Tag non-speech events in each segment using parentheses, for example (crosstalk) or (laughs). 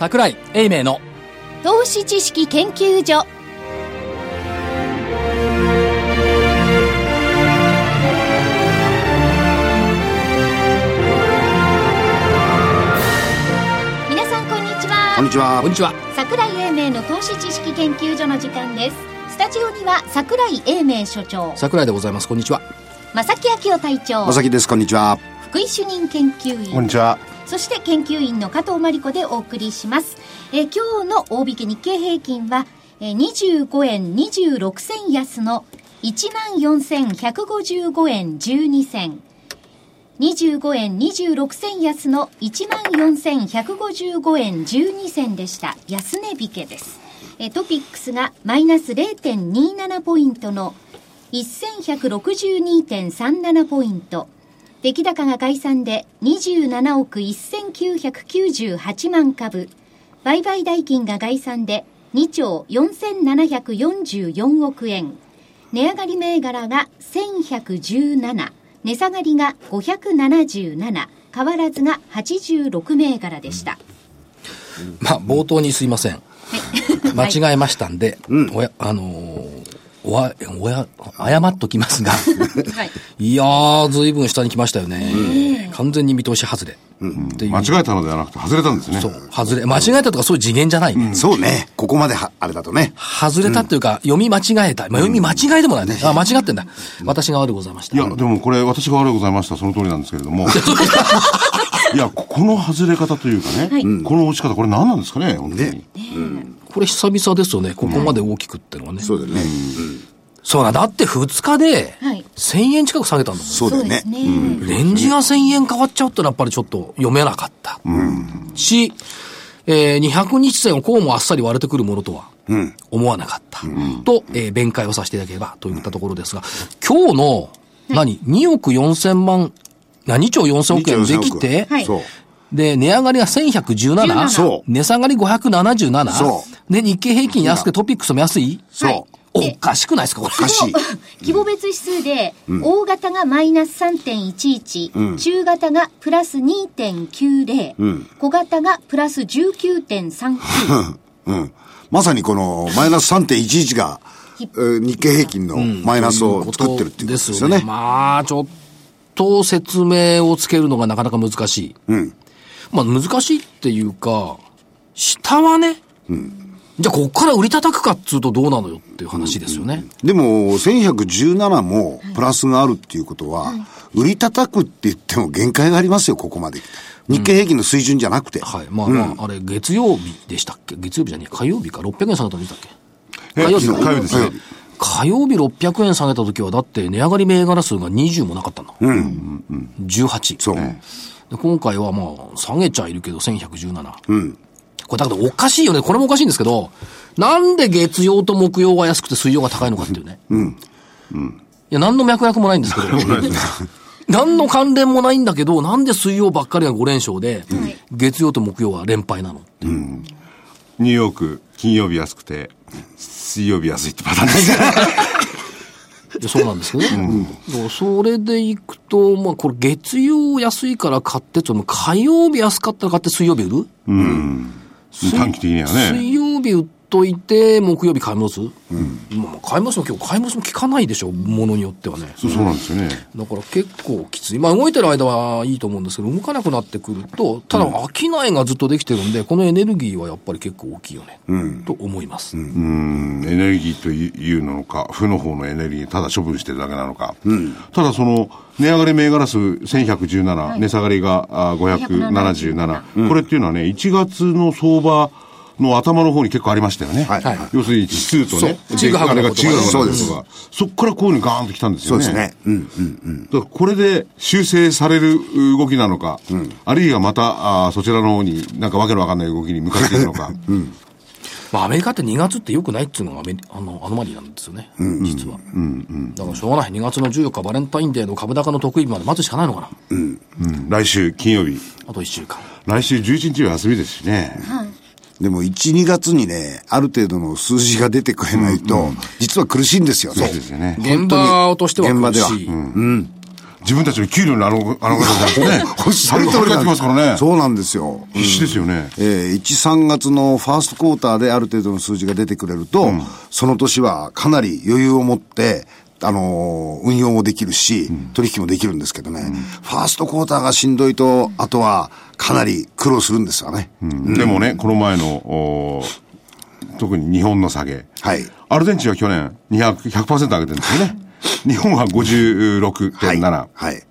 桜井英明の。投資知識研究所。皆さんこんにちは。こんにちは。こんにちは。桜井英明の投資知識研究所の時間です。スタジオには桜井英明所長。桜井でございます。こんにちは。正木明夫隊長。まさきです。こんにちは。福井主任研究員。こんにちはそして研究員の加藤真理子でお送りします。え今日の大引け日経平均は、えー25円26銭安の14,155円12銭。25円26銭安の14,155円12銭でした。安値引けです。えトピックスがマイナス0.27ポイントの1162.37ポイント。出来高が概算で27億1998万株。売買代金が概算で2兆4744億円。値上がり銘柄が1117。値下がりが577。変わらずが86銘柄でした。まあ冒頭にすいません (laughs) 間違えましたんで、おやあのーおわ、おや、謝っときますが、はい。いやー、ずいぶん下に来ましたよね。完全に見通し外れ。う間違えたのではなくて外れたんですね。そう、外れ。間違えたとかそういう次元じゃない。そうねここまではあれだとね外れたっていうか、読み間違えた。まあ、読み間違いでもないね。あ、間違ってんだ。私が悪いございました。いや、でもこれ私が悪いございました。その通りなんですけれども。いや、ここの外れ方というかね、この落ち方、これ何なんですかね、本当に。ねこれ久々ですよね。ここまで大きくってのはね。そうだよねそうだ。だって2日ではい、1000円近く下げたんだもん。そうだよねそうですね。レンジが1000円変わっちゃうってのはやっぱりちょっと読めなかった。し、えー、200日線をこうもあっさり割れてくるものとは、思わなかった。と、えー弁解をさせていただければといったところですが、今日の、何 ?2 億4千万、何？兆4千億円できて、はいそうで、値上がりが1117。そう。値下がり577。そで、日経平均安くてトピックスも安い。そう。おかしくないですか。おかしい。規模別指数で、大型がマイナス3.11、中型がプラス2.90、小型がプラス19.39、うん。まさにこのマイナス3.11がえー日経平均のマイナスを作ってるっていうことですよね。まあ、ちょっと説明をつけるのがなかなか難しい。うんまあ難しいっていうか、下はね、じゃあこっから売り叩くかっつうとどうなのよっていう話ですよね。でも1117もプラスがあるっていうことは売り叩くって言っても限界がありますよここまで日経平均の水準じゃなくて。はい。まあまあ、あれ、月曜日でしたっけ？月曜日じゃねえ、火曜日か？600円下げたんでしたっけ？え火曜日火曜日ですね。火曜日600円下げた時は、だって値上がり銘柄数が20もなかったん。だ。18。そうで今回はまあ、下げちゃいるけど、1117。これだけどおかしいよね。これもおかしいんですけど、なんで月曜と木曜が安くて水曜が高いのかっていうね。いや、何の脈絡もないんですけど。(laughs) (laughs) 何の関連もないんだけど、なんで水曜ばっかりが5連勝で、月曜と木曜は連敗なのっていうニューヨーク、金曜日安くて、水曜日安いってパターンです (laughs) そうなんですけどね。だからそれでいくと、まあこれ月曜安いから買ってって、火曜日安かったら買って水曜日売る？短期的にはね。水曜日売っといて、木曜日買い戻す、まあ、買い戻しも今日買い戻しも効かないでしょ、ものによってはね。そうそうなんですよね。だから結構きつい。まあ動いてる間はいいと思うんですけど、動かなくなってくると、ただ商いがずっとできてるんで、このエネルギーはやっぱり結構大きいよね、と思います。うん、エネルギーというのか、負の方のエネルギー、ただ処分してるだけなのか。ただその、値上がり銘柄数1117、値下がりがあ577。これっていうのはね、1月の相場の頭の方に結構ありましたよね。はいはい要するに指数とね、ちぐはぐあれのことがが違うそうですが、そこからこういうふうにガーンと来たんですよね。そうですねうんうんうんだからこれで修正される動きなのか、あるいはまたあーそちらの方になんかわけのわかんない動きに向かっていくのか。まあアメリカって2月って良くないっていうのがアメリあのアノマリーなんですよね、実は。だからしょうがない。2月の14日バレンタインデーの株高の得意日まで待つしかないのかな。来週金曜日。あと1週間。来週11日は休みですしね。でも1、2月にね、ある程度の数字が出てくれないと、実は苦しいんですよね。そうですよね。現場としては現場では苦しい。自分たちの給料のあの、あの方じゃなくてね、おっしゃる通りやってますからね。そうなんですよ。必死ですよね。えー、1、3月のファーストクォーターである程度の数字が出てくれると、その年はかなり余裕を持って、あのー運用もできるし、取引もできるんですけどね、ファーストクォーターがしんどいと、あとはかなり苦労するんですよね。でもね、この前の、お特に日本の下げ。はいアルゼンチンは去年200、100%上げてるんですよね。(laughs) 日本は56.7。はい。はい。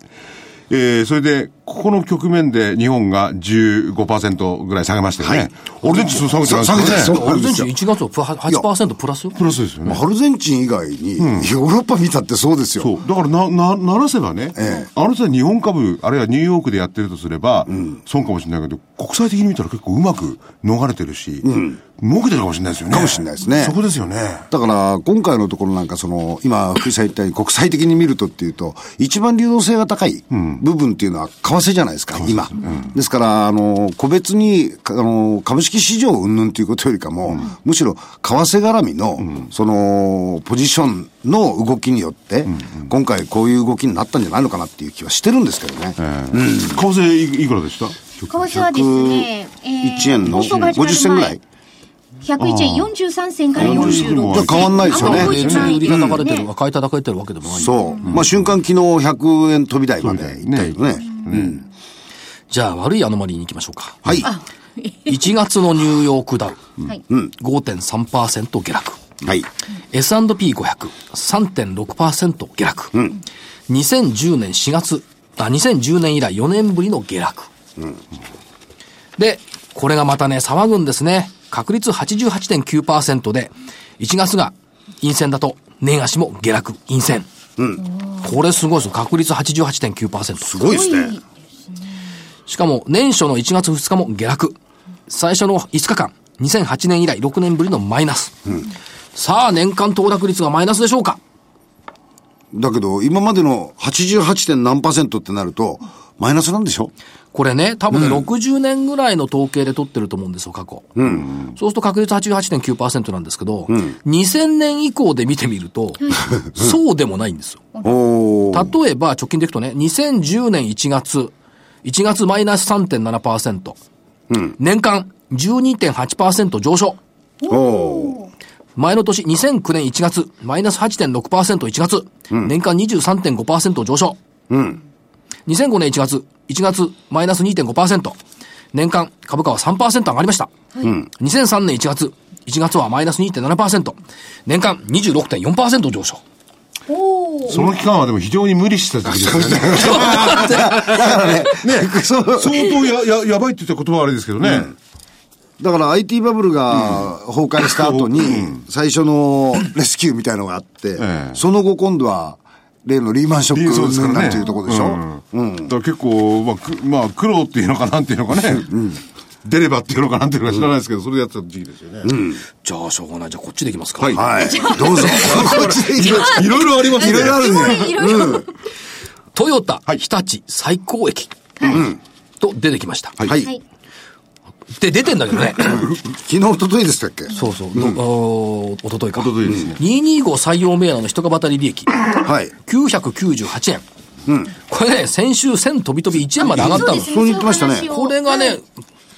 えー、それで、ここの局面で日本が15%ぐらい下げましたよね。はいアルゼンチン下げてないです下げてないからね。アルゼンチン1月はプラ8%プラスよ。プラスですよね。アルゼンチン以外に、ヨーロッパ見たってそうですよ。そう。だからな、な、ならせばね、ええあの人は日本株、あるいはニューヨークでやってるとすれば、損かもしれないけど、国際的に見たら結構うまく逃れてるし、儲けてるかもしれないですよね。かもしれないですねそこですよね。だから、今回のところなんか、その、今、福井さん言ったように、国際的に見るとっていうと、一番流動性が高い部分っていうのは、為替じゃないですか、今。ですから、あの、個別に、あの、株式市場云々ということよりかも、むしろ、為替絡みの、その、ポジションの動きによって、今回こういう動きになったんじゃないのかなっていう気はしてるんですけどね。ええ。為替いいくらでした？為替はですね、え1円の放送が始まる50銭ぐらい。101円43銭から46銭。変わんないですよね。売り叩かれてる買い叩かれてるわけでもない。そう。まあ、瞬間昨日100円飛び台まで行ったけどね。うん。じゃあ悪いアノマリーに行きましょうか。はい。1月のニューヨークダウ、はい。5.3%下落。はい。S&P500、3.6%下落。2010年4月、あ、2010年以来4年ぶりの下落。で、これがまたね、騒ぐんですね。確率88.9%で、1月が陰線だと、年足も下落、陰線。これすごいですよ。確率88.9%。すごいですね。しかも、年初の1月2日も下落。最初の5日間、2008年以来6年ぶりのマイナス。さあ、年間騰落率がマイナスでしょうか？だけど、今までの 88. 点何パーセントってなると、マイナスなんでしょ？これね、多分ね、60年ぐらいの統計で取ってると思うんですよ、過去。そうすると確率88.9%なんですけど、2000年以降で見てみると、そうでもないんですよ。(laughs) 例えば、直近でいくとね、2010年1月、1月マイナス3.7%、年間12.8%上昇。前の年、2009年1月、マイナス8.6%、1月、年間23.5%上昇。2005年1月、1月、マイナス2.5%、年間株価は3%上がりました。2003年1月、1月はマイナス2.7%、年間26.4%上昇。その期間はでも非常に無理した時ですよね。だからね、(laughs) ね、相当や、や、やばいって言った言葉はあれですけどね。だから IT バブルが崩壊した後に、最初のレスキューみたいのがあって、ええ。その後今度は、例のリーマンショックそうですからね。なんていうところでしょ、うん。だから結構、まあ、くまあ、苦労っていうのかなんていうのかね。出ればっていうのかなんていうのか知らないですけど、それでやってた時期ですよね。じゃあ、しょうがない。じゃあ、こっちでいきますか。はいはい。(laughs) どうぞ。こっちでいきますいろいろありますね。いろいろあるね。いろいろ。トヨタ、日立、最高益。と出てきました。はい。はい。で、出てんだけどね。(coughs) 昨日、一昨日でしたっけ？そうそう。おおとといか。おとといですね。225採用銘柄の一株当たり利益。はい。998円。これね、先週1000飛び飛び1円まで上がったの。そう言ってましたねこれがね、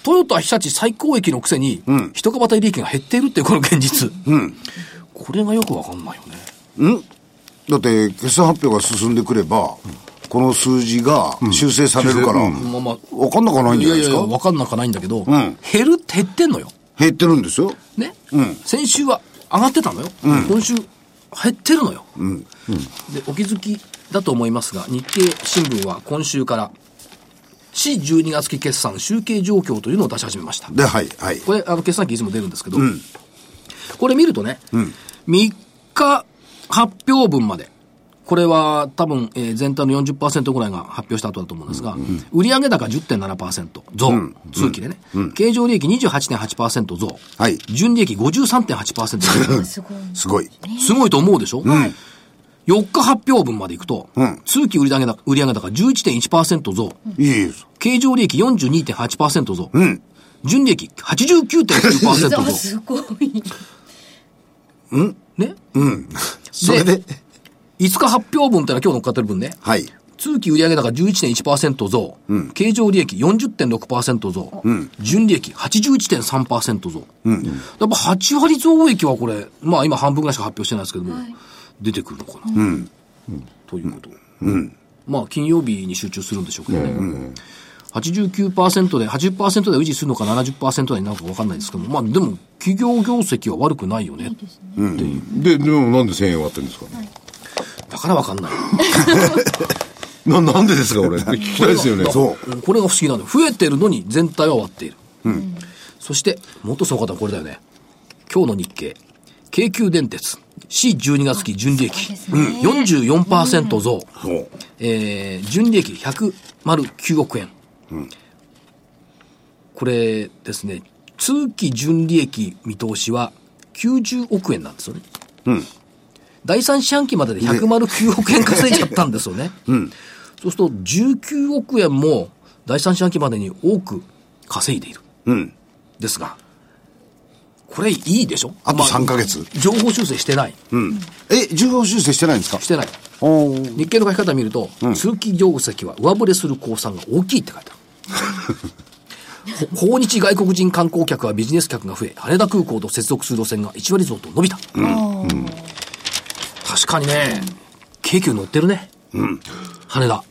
トヨタ日立最高益のくせに、一株当たり利益が減っているっていうこの現実。これがよくわかんないよね。んだって、決算発表が進んでくれば、この数字が修正されるから、まあまあ。わかんなくはないんじゃないですか？いやいや、わかんなくはないんだけど、ん減る、減ってんのよ。減ってるんですよ。ね、先週は上がってたのよ。今週、減ってるのよ。で、お気づきだと思いますが、日経新聞は今週から、市12月期決算集計状況というのを出し始めました。で、はい、はい。これ、あの、決算期いつも出るんですけど、これ見るとね、3日発表分まで、これは多分、えー全体の40%ぐらいが発表した後だと思うんですが、売上高10.7%増、通期でね、経常利益28.8%増、はい。純利益53.8%増。(laughs) すごい。すごい。すごいと思うでしょ、4日発表分までいくと、通期売上高売上高11.1%増、いいです。経常利益42.8%増、純利益89.9%増。(laughs) すごい。ね？それで、5日発表分ってのは今日乗っかってる分ね。はい。通期売上高11.1%増、経常利益40.6%増、純利益81.3%増。やっぱ8割増益はこれ、まあ今半分ぐらいしか発表してないですけども、出てくるのかな。ということ。まあ金曜日に集中するんでしょうけどね。89%で、80%で維持するのか70%になるか分かんないですけども、まあでも、企業業績は悪くないよね。っていう。で、でもなんで1000円割ってるんですか、だから分かんない。(laughs) な、なんでですか、俺。聞きたいですよね。そう。これが不思議なの。増えてるのに全体は割っている。そして、もっとすごかったのはこれだよね。今日の日経。京急電鉄。C12 月期純利益。44%増。そう。えー、純利益109億円。これですね、通期純利益見通しは90億円なんですよね。第三四半期までで109億円稼いじゃったんですよね。そうすると19億円も第三四半期までに多く稼いでいる。うん。ですが、これいいでしょ？あと3ヶ月。情報修正してない。うん。え、重要修正してないんですか？してない。日経の書き方を見ると、通期業績は上振れする公算が大きいって書いてある。(laughs) ほ訪日外国人観光客はビジネス客が増え、羽田空港と接続する路線が1割増と伸びた。確かにね、京急乗ってるね。羽田。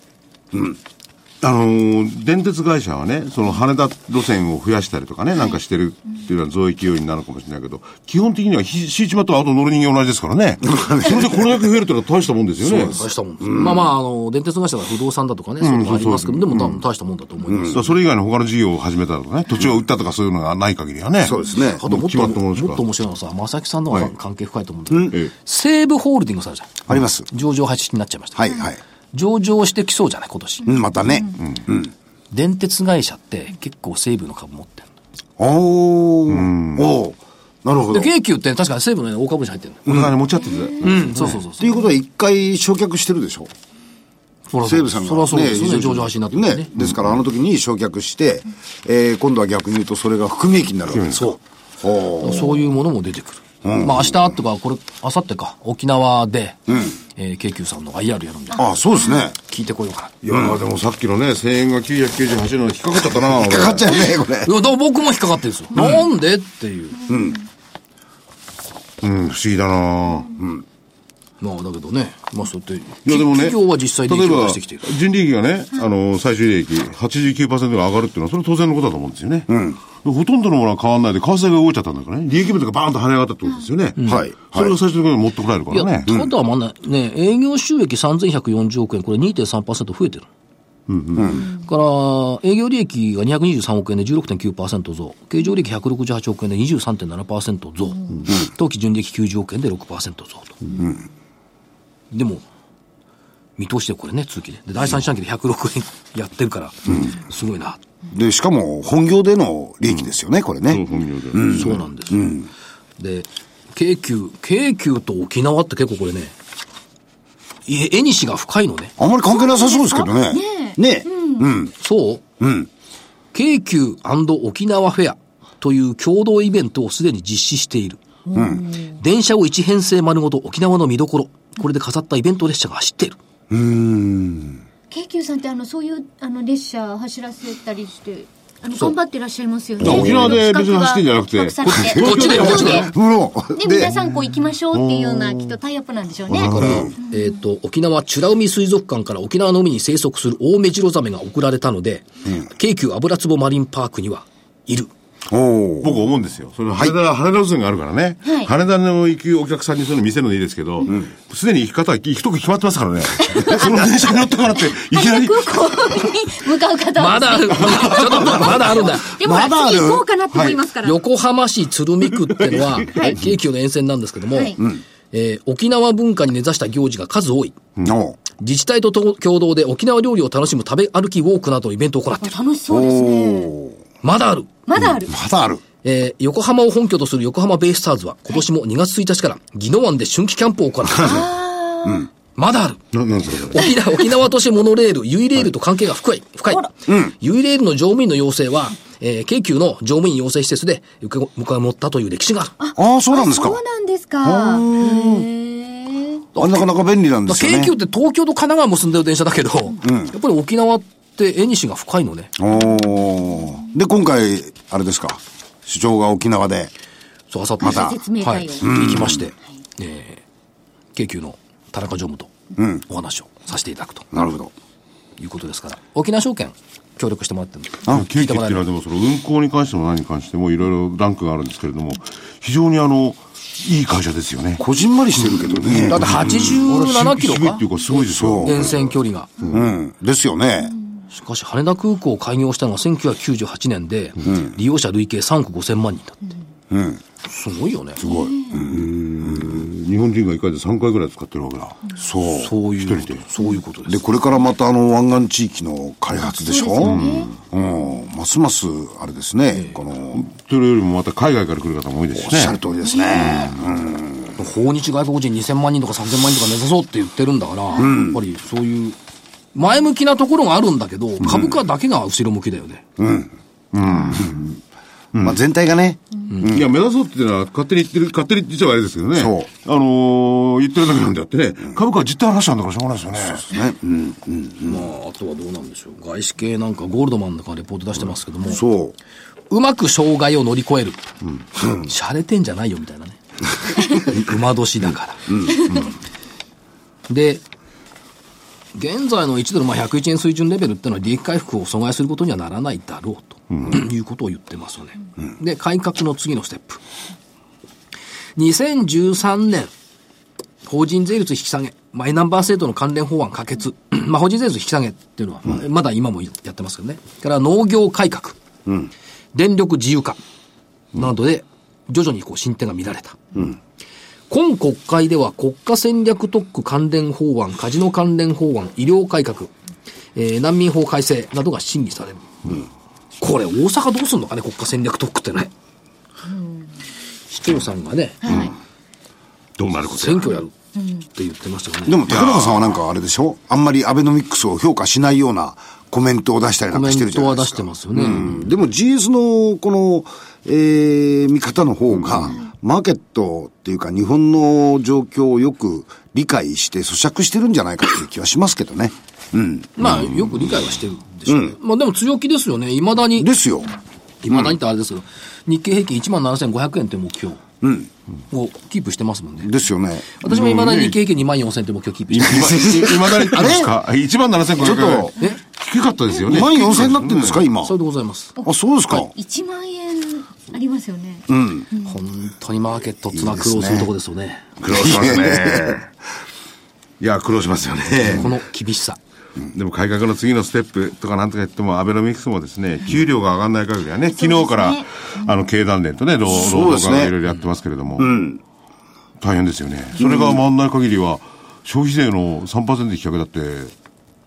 あのー電鉄会社はね、その羽田路線を増やしたりとかね、なんかしてるっていうのは増益要因になるかもしれないけど、基本的にはひ敷地場とあと乗る人間同じですからね。(laughs) それでこれだけ増えるってのは大したもんですよね。大したもんです。まあまあ、あの、電鉄会社が不動産だとかね、そういうのがありますけど、でも多分大したもんだと思います。それ以外の他の事業を始めたとかね、土地を売ったとかそういうのがない限りはね。そうですね。あともっ決と、もっと面白いのはさ、正木さんの方が関係深いと思うんだけど、ええ西武ホールディングスあるじゃん。あります。上場廃止になっちゃいました。はい、はい。上場してきそうじゃない、今年。うん、またね。電鉄会社って結構西武の株持ってるおー。おー。なるほど。で、っ京急って確かに西武の、ね、大株主入ってるの。お金持ち合ってて。うん、そうそうそうそう。ていうことは一回焼却してるでしょ？西武さんが。それはそうですよね、上場廃止になってるね。ね。ですから、あの時に焼却して、えー今度は逆に言うと、それが含み益になるわけですか。そう。そういうものも出てくる。まあ明日とか、これ、明後日か、沖縄で、えー京急さんの IR やるんで、あ、そうですね。聞いてこようかな。いや、でもさっきのね、1000円が998円の引っかかっちゃったな、俺。かかっちゃうね、これ。いや、だ僕も引っかかってるんですよ。なんでっていう。うん、不思議だなまあ、だけどね、まあそうやって、いやでもね、企業は実際利益を出してきている。純利益がね、あの、最終利益89%が上がるっていうのは、それは当然のことだと思うんですよね。ほとんどのものは変わんないで、為替が動いちゃったんだからね。利益分がバーンと跳ね上がったってことですよね。はいそれが最終的に持ってこられるかいや、らね。ただまあね、ね、営業収益3140億円、これ2.3%増えてる。から、営業利益が223億円で16.9%増、経常利益168億円で23.7%増、当期純利益90億円で6%増と。でも、見通しでこれね、通期で。で、第三四半期で106億円やってるから、すごいな。で、しかも、本業での利益ですよね、これそうね。本業で。そうなんですよ。で、京急、京急と沖縄って結構これね、いえ、絵にしが深いのね。あんまり関係なさそうですけどね。ねうん。そう？うん。京急沖縄フェアという共同イベントをすでに実施している。電車を一編成丸ごと沖縄の見どころ。これで飾ったイベント列車が走っている。京急さんってあのそういうあの列車走らせたりしてあの頑張ってらっしゃいますよね。だから沖縄で別に走ってんじゃなくてこっちで。こっちで。皆さんこう行きましょうっていうようなきっとタイアップなんでしょうね。えっ、と、沖縄美ら海水族館から沖縄の海に生息するオオメジロザメが送られたので、京急油壺マリンパークにはいる。僕思うんですよ。それ羽田、羽田路線があるからね。はい羽田の行くお客さんにそういうの見せるのいいですけど、すでに行き方は行くとこ決まってますからね。(laughs) その電車に乗ったからって、(laughs) いきなり。空港に向かう方はまだある。(laughs) ちょっとまだあるんだ。でもまだ次行こうかなって思いますから、横浜市鶴見区ってのは、京急の沿線なんですけども、はいえー沖縄文化に根ざした行事が数多い。お自治体とと共同で沖縄料理を楽しむ食べ歩きウォークなどのイベントを行っている。楽しそうですね。まだある。まだある、まだある。えー横浜を本拠とする横浜ベイスターズは今年も2月1日から宜野湾で春季キャンプを行っている。まだある。沖縄、沖縄都市モノレール、ユイレールと関係が深い。深い。ユイレールの乗務員の要請は、えー京急の乗務員養成施設で迎え持ったという歴史がある。ああ、そうなんですかそう。なんですかへえあなかなか便利なんですよね。京急って東京と神奈川結んでる電車だけど、やっぱり沖縄って縁西が深いのね。で、今回、あれですか、主張が沖縄で。そう、あさって、また説明会を。行きまして、えー京急の田中常務とお話をさせていただくとなるほど。いうことですから、沖縄証券協力してもらってるあ京急っていうのは聞いてもらえるでもその運行に関しても何に関してもいろいろランクがあるんですけれども、非常にあの、いい会社ですよね。こじんまりしてるけどね。だって87キロかっていうかすごいですよ。沿線距離が。うん。ですよね。しかし羽田空港を開業したのが1998年で、利用者累計3億5000万人だって。うん。すごいよね。すごい。日本人が1回で3回ぐらい使ってるわけだ。そう。そういう一人で、そういうことでで、す。これからまたあの湾岸地域の開発でしょ？うん。ますます、あれですね、この、それよりもまた海外から来る方も多いですしねおっしゃる。通りですね。訪日外国人2000万人とか3000万人とか目指そうって言ってるんだから、やっぱりそういう、前向きなところがあるんだけど、株価だけが後ろ向きだよね。まあ全体がね、いや、目指そうっていうのは勝手に言ってる、勝手に言っちゃあれですけどね。そうあのー言ってるだけなんであってね、株価は実態話したんだからしょうがないですよね。ね、うん。まあ、あとはどうなんでしょう。外資系なんかゴールドマンとかレポート出してますけども、そう。うまく障害を乗り越える。しゃれてんじゃないよみたいなね。(laughs) 馬年だから。で、現在の1ドル、まあ、101円水準レベルっていうのは利益回復を阻害することにはならないだろうと、いうことを言ってますよね。で、改革の次のステップ。2013年、法人税率引き下げ、マイナンバー制度の関連法案可決。まあ、法人税率引き下げっていうのは、まあまだ今もやってますけどね。から農業改革。電力自由化などで徐々にこう進展が見られた。今国会では国家戦略特区関連法案、カジノ関連法案、医療改革、えー難民法改正などが審議される。これ大阪どうすんのかね、国家戦略特区ってね。市長さんがね、どうなること選挙やるって言ってましたよね。でも、高中さんはなんかあれでしょ？あんまりアベノミックスを評価しないようなコメントを出したりなんかしてコメンるじゃないですか。トは出してますよね。でも GS のこの、えー、見方の方が、マーケットっていうか日本の状況をよく理解して咀嚼してるんじゃないかっていう気はしますけどね。うん。まあ、よく理解はしてるでしょうね。まあ、でも強気ですよね。未だに。ですよ。いまだにってあれですけど、日経平均1万7500円という目標をキープしてますもんね。ですよね。私もいまだに日経平均2万4000という目標キープしてます。今、今だに言ってますか ?1 万7500円。ちょっとえ？低かったですよね。2万4000になってるんですか、今？それでございます。あ、そうですか。1万円ありますよね。本当にマーケットっていうのは苦労するところですよね。苦労しますね。(laughs) いや、苦労しますよね。この厳しさ。でも改革の次のステップとかなんとか言っても、アベノミクスもですね、給料が上がらない限りはね、昨日から、あの、経団連とね、労働がいろいろやってますけれども、大変ですよね。それが回らない限りは、消費税の3%引き上げだって、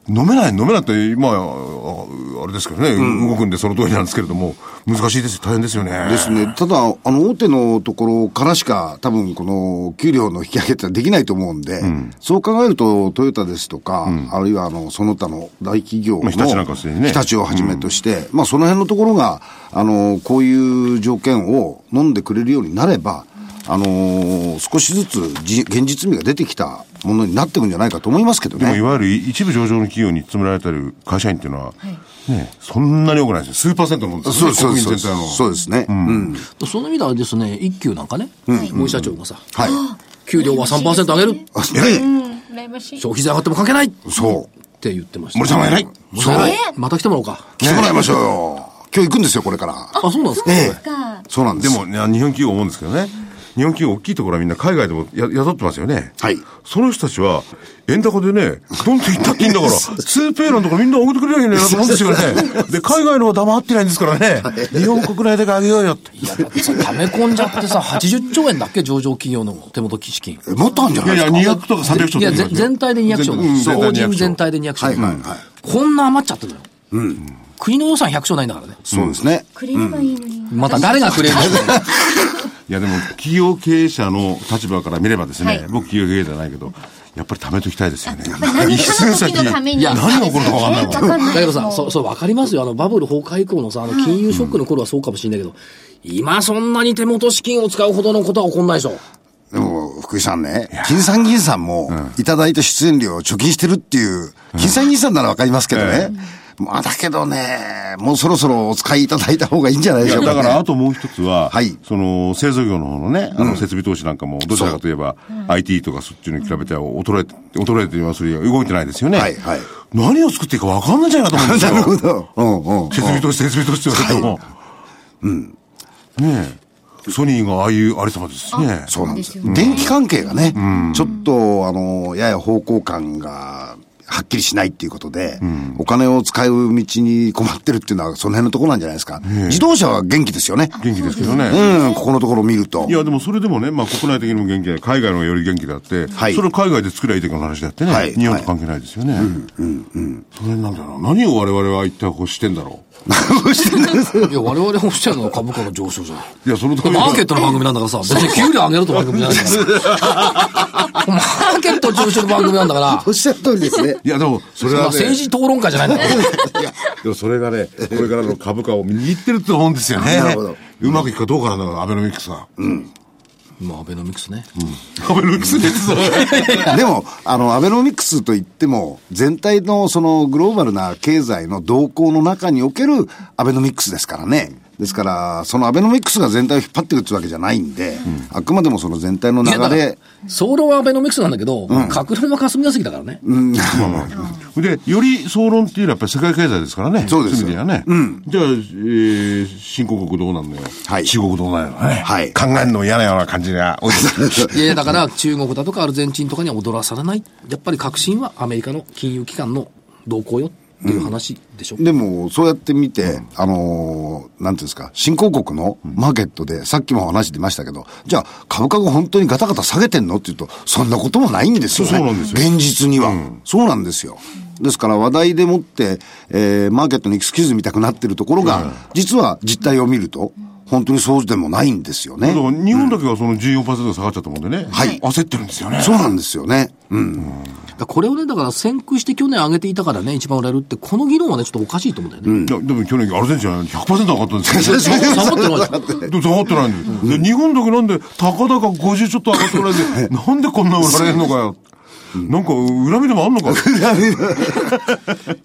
飲めない、飲めないって、まあ、れですけどね、動くんでその通りなんですけれども、難しいです、大変ですよね。ですね。ただ、あの、大手のところからしか、多分、この、給料の引き上げってできないと思うんで、そう考えると、トヨタですとか、あるいは、あの、その他の大企業の、まあ日立なんかすでにね。日立をはじめとして、まあ、その辺のところが、あの、こういう条件を飲んでくれるようになれば、あのー少しずつじ現実味が出てきたものになっていくんじゃないかと思いますけどでもいね。わゆる一部上場の企業に勤められてる会社員っていうのは、ね、そんなに多くないですよ。数パーセントのもんですよね、そうです、そう国です。民全体の。そうですね。うん。その意味ではですね、一級なんかね、森社長がさ、はい。給料は3%上げる。あ偉い。羨ましい。消費税上がっても関係ないっそう。て言ってました。森さんは偉い。森さん偉いまた来てもらおうか。来てもらいましょうよ。今日行くんですよ、これから。あ、そうなんですかええ。か。そうなんで。ですも、ね、日本企業思うんですけどね。日本企業大きいところはみんな海外でもや雇ってますよね。はいその人たちは、円高でね、どんどん行ったっていいんだから、(laughs) 2ペイなんとかみんな送ってくれりゃいいんだよなと思うんですよね。で、海外のは黙ってないんですからね。日本国内で上げようよって。いや、だってさ、溜め込んじゃってさ、80兆円だっけ？上場企業の手元資金。えもっとあるんじゃいやいや、ないですか。200とか300兆いや、ぜとか言いますよ全体で200兆。法人全体で200兆200兆。はいはいはい。こんな余っちゃってるのよ。国の予算100兆ないんだからね。そうですね。くれればいいのに。また誰がくれるの？(laughs) いやでも、企業経営者の立場から見ればですね、はい僕企業経営じゃないけど、やっぱり貯めときたいですよね。何かの時のために。いや何が起こるか分かんないもんわかんないだけどさ、そう、そう、わかりますよ。あの、バブル崩壊以降のさ、あの、金融ショックの頃はそうかもしれないけど、今そんなに手元資金を使うほどのことは起こんないでしょ。でも、福井さんね、金さん銀さんも、いただいた出演料を貯金してるっていう、金さん銀さんならわかりますけどね。まあ、だけどね、もうそろそろお使いいただいた方がいいんじゃないでしょうか、ね、だから、あともう一つは、はいその、製造業の方のね、あの、設備投資なんかも、どちらかといえば、IT とかそっちに比べては衰えて、衰えていますよ動いてないですよね。はいはい何を作っていいか分かんないんじゃないかと思うんですよ。(laughs) なるほど。うんうん。設備投資、設備投資って言われても。うん。ねえ。ソニーがああいうありさまですしね。そうなんですよね電気関係がね、ちょっと、あの、やや方向感が、はっきりしないっていうことで、お金を使う道に困ってるっていうのは、その辺のところなんじゃないですか。自動車は元気ですよね。元気ですけどね。うん、ここのところを見るとい。や、でもそれでもね、まあ国内的にも元気で、海外の方がより元気であって、はいそれを海外で作りゃいいだけの話であってね、はい日本と関係ないですよね。それなんだろう。何を我々は一体欲してんだろいや、我々欲してるのは株価の上昇じゃない。う。いや、そのためにマーケットの番組なんだからさ、別に給料上げろと番組じゃないから。(laughs) マーケット中心の番組なんだから、(laughs) おっしゃる通りですね。いや、でも、それは、ね、政治討論会じゃないんだから。でもそれがね、これからの株価を握ってるって思うんですよね。なるほどうまくいくかどうかなんだから、アベノミクスが。まあ、アベノミクスね。アベノミクスです。(laughs) でも、あの、アベノミクスといっても、全体のそのグローバルな経済の動向の中におけるアベノミクスですからね。ですから、そのアベノミクスが全体を引っ張っていくってわけじゃないんで、あくまでもその全体の流れ、総論はアベノミクスなんだけど、格論は霞が関だからね。で、より総論っていうのはやっぱり世界経済ですからね。そうですよい意味ではね。じゃあ、えー、新興国どうなんのよ。はい中国どうなんのね。はい考えるの嫌なような感じが多いです。いやいや、だから中国だとかアルゼンチンとかには踊らされない。やっぱり革新はアメリカの金融機関の動向よっていう話でしょ？でも、そうやって見て、あのーなんていうんですか、新興国のマーケットで、さっきも話出ましたけど、じゃあ、株価が本当にガタガタ下げてんのっていうと、そんなこともないんですよね。そうなんですよ現実には、そうなんですよ。ですから話題でもって、えー、マーケットにエクスキューズ見たくなってるところが、実は実態を見ると、本当にそうでもないんですよねだか。ら日本だけはその14%下がっちゃったもんでね。はい焦ってるんですよね。そうなんですよね。うん。これをね、だから先駆して去年上げていたからね、一番売られるって、この議論はね、ちょっとおかしいと思うんだよね。いやでも去年アルゼンチンは100%上がったんですよ。下がってないで下がってないんです。で、日本だけなんで、たかだか50ちょっと上がってないで、(laughs) なんでこんな売られんのかよ。なんか、恨みでもあんのか (laughs) い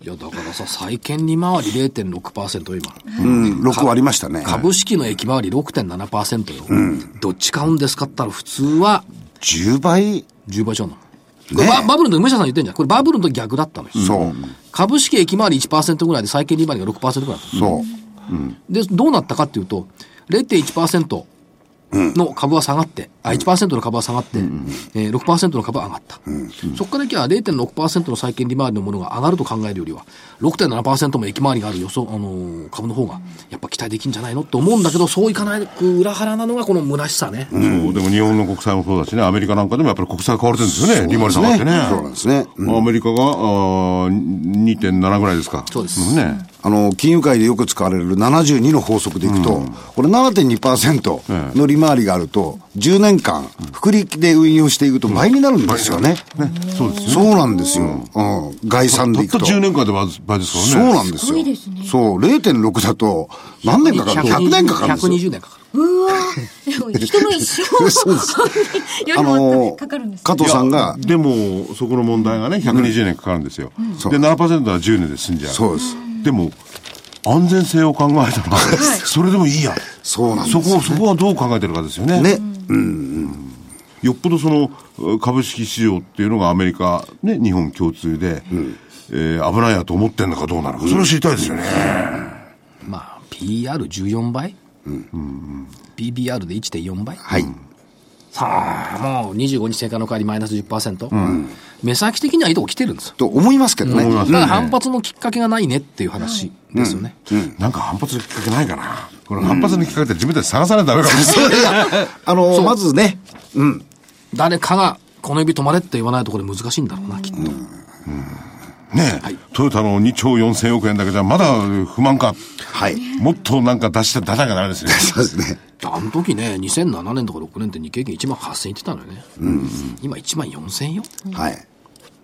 や、だからさ、債券利回り0.6%よ、今。うん、6割りましたね。株式の益回り6.7%よ。どっち買うんですかったら、普通は10倍10倍以上なの。これババブルの時、武者さん言ってんじゃん。これバブルの時逆だったのよ。そう。株式益回り1%ぐらいで債券利回りが6%ぐらいだったのそう。で、どうなったかっていうと、0.1%の株は下がって、あ、1%の株は下がって、えー、6%の株は上がった。そこからいけば0.6%の債券利回りのものが上がると考えるよりは、6.7%も益回りがある予想、あのー株の方が、やっぱ期待できるんじゃないのって思うんだけど、そういかない裏腹なのがこの虚しさね。そう、でも日本の国債もそうだしね、アメリカなんかでもやっぱり国債買われてるんですよね、利回り下がってね。そうなんですね。うんアメリカがあー2.7ぐらいですか。そうですね。あの、金融界でよく使われる72の法則でいくと、これ7.2%の利回りがあると、10年間、複利で運用していくと倍になるんですよね。ねそうですよね。そうなんですよ。うん。概算でいくと。たった10年間で倍倍ですそうからね。なんですよ。すごいですねそう、0.6だと、何年かかる ?100 年かかるんですよ。120年かかる。うわー人の一生 (laughs) (laughs) かかるんです加藤さんが、でも、そこの問題がね、120年かかるんですよ。そうで、7%は10年で済んじゃう。そうです。でも、安全性を考えたら、それでもいいや。そうなんですそこを、そこはどう考えてるかですよね。ね。よっぽどその株式市場っていうのがアメリカ、ね、日本共通で、えー危ないやと思ってんのかどうなのか、それを知りたいですよね。まあ、PR14 倍、PBR で1.4倍？はい。さあ、もう25日成果の代わりマイナス10%。目先的にはいいとこ来てるんですよ。と思いますけどね。だから反発のきっかけがないねっていう話ですよね。なんか反発のきっかけないかな。これ反発のきっかけって自分たち探さないとダメかもしれない。(laughs) あの、まずね、うん。誰かがこの指止まれって言わないとこれ難しいんだろうな、きっと。ねえ、トヨタの2兆4000億円だけじゃまだ不満か。はい。もっとなんか出して出さなきゃダメですね。(laughs) そうですね。あの時ね、2007年とか6年って日経平均1万8000円って言ってたのよね。今1万4000よ。はい。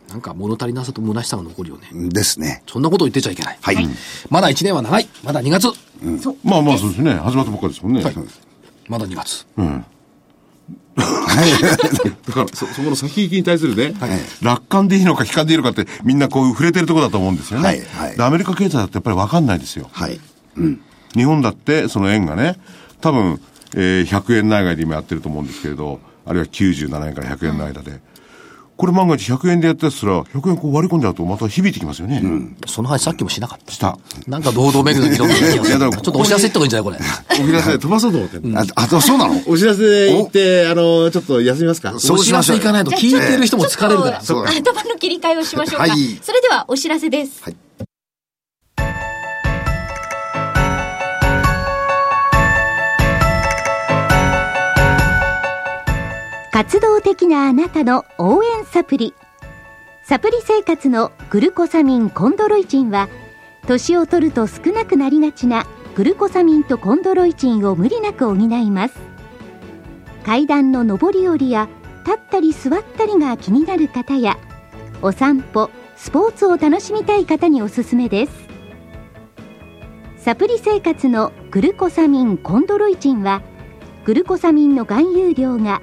なんか物足りなさと虚しさが残るよね。ですね。そんなこと言ってちゃいけない。はい。まだ1年は長い。まだ2月。そうまあまあそうですね。始まったばっかりですもんね。まだ2月。だからそ、そこの先行きに対するね、楽観でいいのか悲観でいいのかってみんなこう触れてるところだと思うんですよね。はいはいでアメリカ経済だってやっぱり分かんないですよ。はい。日本だってその円がね、多分、えー100円内外で今やってると思うんですけれど、あるいは97円から100円の間で。これ万が一100円でやったやつら、100円こう割り込んじゃうとまた響いてきますよね。その話さっきもしなかった。した。なんか堂々巡りの議論がちょっとお知らせってこいいんじゃないこれ。お知らせ飛ばそうと思ってんあ、あと、そうなの？お知らせ行って、あの、ちょっと休みますか？お知らせいかないと聞いてる人も疲れるから。頭の切り替えをしましょうか。はいそれではお知らせです。はい活動的なあなたの応援サプリ。サプリ生活のグルコサミンコンドロイチンは、年を取ると少なくなりがちなグルコサミンとコンドロイチンを無理なく補います。階段の上り下りや立ったり座ったりが気になる方や、お散歩、スポーツを楽しみたい方におすすめです。サプリ生活のグルコサミンコンドロイチンは、グルコサミンの含有量が